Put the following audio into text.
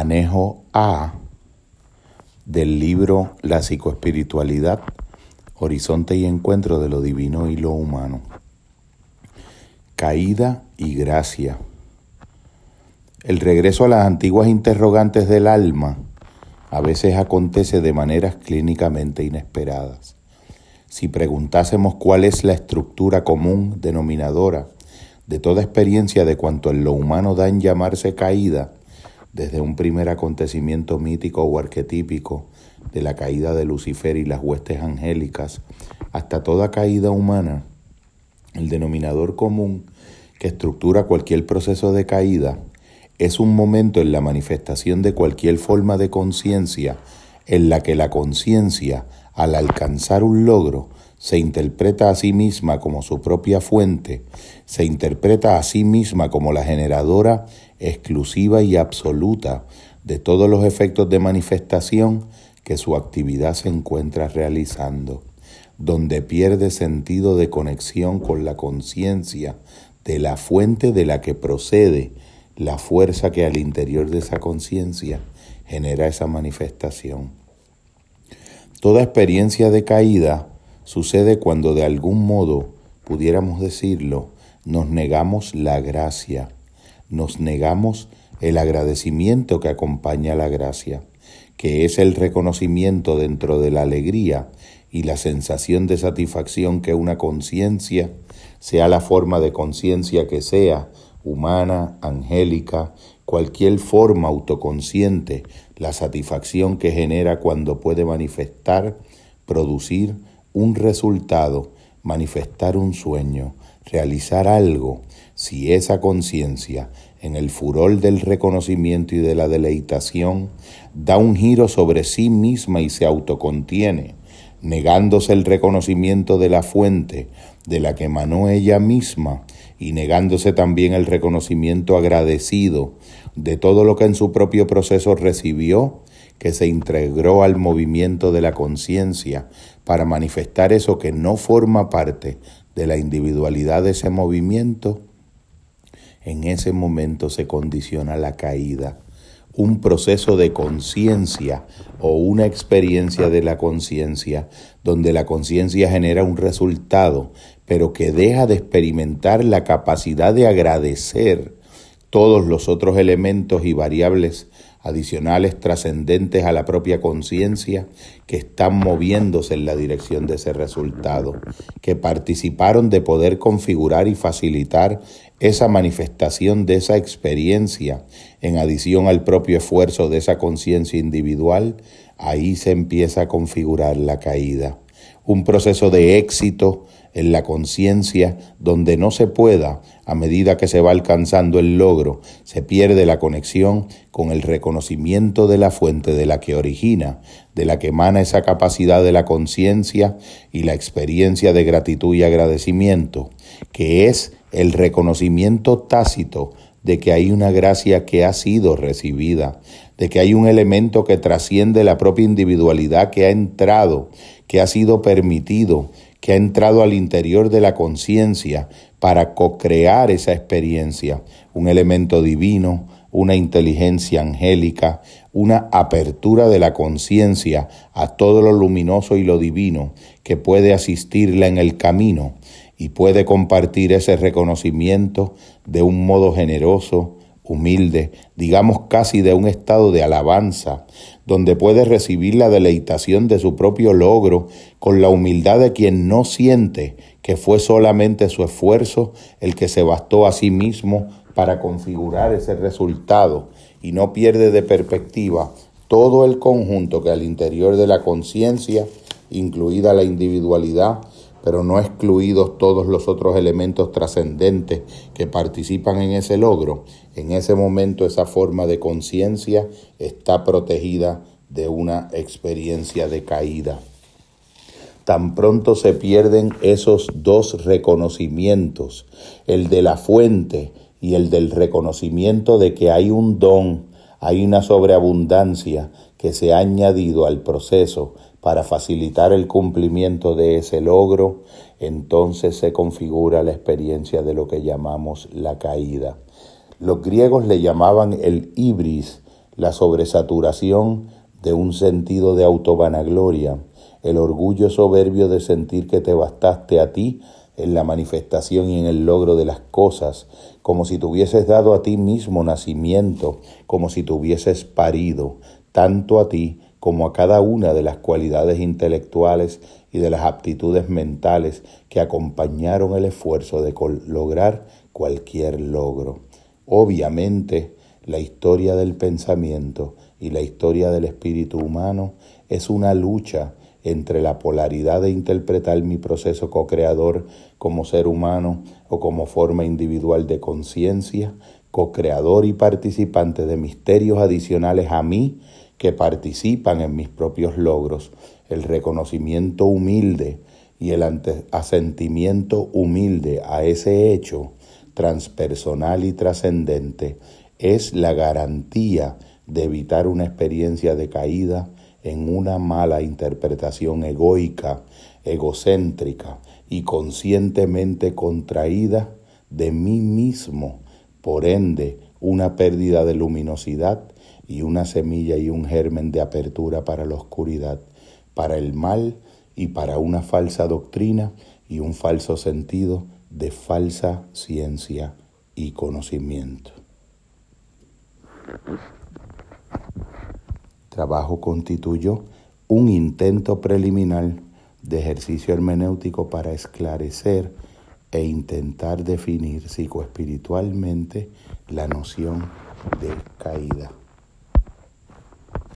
Anejo A del libro La psicoespiritualidad, horizonte y encuentro de lo divino y lo humano. Caída y gracia. El regreso a las antiguas interrogantes del alma a veces acontece de maneras clínicamente inesperadas. Si preguntásemos cuál es la estructura común denominadora de toda experiencia de cuanto en lo humano da en llamarse caída, desde un primer acontecimiento mítico o arquetípico de la caída de Lucifer y las huestes angélicas, hasta toda caída humana, el denominador común que estructura cualquier proceso de caída es un momento en la manifestación de cualquier forma de conciencia en la que la conciencia, al alcanzar un logro, se interpreta a sí misma como su propia fuente, se interpreta a sí misma como la generadora exclusiva y absoluta de todos los efectos de manifestación que su actividad se encuentra realizando, donde pierde sentido de conexión con la conciencia de la fuente de la que procede la fuerza que al interior de esa conciencia genera esa manifestación. Toda experiencia de caída sucede cuando de algún modo, pudiéramos decirlo, nos negamos la gracia, nos negamos el agradecimiento que acompaña la gracia, que es el reconocimiento dentro de la alegría y la sensación de satisfacción que una conciencia, sea la forma de conciencia que sea, humana, angélica, cualquier forma autoconsciente, la satisfacción que genera cuando puede manifestar, producir un resultado, manifestar un sueño, realizar algo, si esa conciencia, en el furor del reconocimiento y de la deleitación, da un giro sobre sí misma y se autocontiene, negándose el reconocimiento de la fuente de la que emanó ella misma y negándose también el reconocimiento agradecido de todo lo que en su propio proceso recibió, que se integró al movimiento de la conciencia para manifestar eso que no forma parte de la individualidad de ese movimiento, en ese momento se condiciona la caída. Un proceso de conciencia o una experiencia de la conciencia donde la conciencia genera un resultado, pero que deja de experimentar la capacidad de agradecer todos los otros elementos y variables adicionales trascendentes a la propia conciencia que están moviéndose en la dirección de ese resultado, que participaron de poder configurar y facilitar esa manifestación de esa experiencia en adición al propio esfuerzo de esa conciencia individual, ahí se empieza a configurar la caída. Un proceso de éxito en la conciencia donde no se pueda, a medida que se va alcanzando el logro, se pierde la conexión con el reconocimiento de la fuente de la que origina, de la que emana esa capacidad de la conciencia y la experiencia de gratitud y agradecimiento, que es el reconocimiento tácito de que hay una gracia que ha sido recibida, de que hay un elemento que trasciende la propia individualidad que ha entrado, que ha sido permitido, que ha entrado al interior de la conciencia para co-crear esa experiencia, un elemento divino, una inteligencia angélica, una apertura de la conciencia a todo lo luminoso y lo divino que puede asistirla en el camino y puede compartir ese reconocimiento de un modo generoso, humilde, digamos casi de un estado de alabanza, donde puede recibir la deleitación de su propio logro con la humildad de quien no siente que fue solamente su esfuerzo el que se bastó a sí mismo para configurar ese resultado y no pierde de perspectiva todo el conjunto que al interior de la conciencia, incluida la individualidad, pero no excluidos todos los otros elementos trascendentes que participan en ese logro, en ese momento esa forma de conciencia está protegida de una experiencia de caída. Tan pronto se pierden esos dos reconocimientos, el de la fuente y el del reconocimiento de que hay un don, hay una sobreabundancia que se ha añadido al proceso para facilitar el cumplimiento de ese logro, entonces se configura la experiencia de lo que llamamos la caída. Los griegos le llamaban el ibris, la sobresaturación de un sentido de autovanagloria, el orgullo soberbio de sentir que te bastaste a ti en la manifestación y en el logro de las cosas, como si te hubieses dado a ti mismo nacimiento, como si te hubieses parido, tanto a ti como a cada una de las cualidades intelectuales y de las aptitudes mentales que acompañaron el esfuerzo de lograr cualquier logro. Obviamente, la historia del pensamiento y la historia del espíritu humano es una lucha entre la polaridad de interpretar mi proceso co-creador como ser humano o como forma individual de conciencia, co-creador y participante de misterios adicionales a mí que participan en mis propios logros, el reconocimiento humilde y el asentimiento humilde a ese hecho transpersonal y trascendente es la garantía de evitar una experiencia de caída en una mala interpretación egoica, egocéntrica y conscientemente contraída de mí mismo, por ende una pérdida de luminosidad y una semilla y un germen de apertura para la oscuridad, para el mal y para una falsa doctrina y un falso sentido de falsa ciencia y conocimiento. Trabajo constituyó un intento preliminar de ejercicio hermenéutico para esclarecer e intentar definir psicoespiritualmente la noción de caída.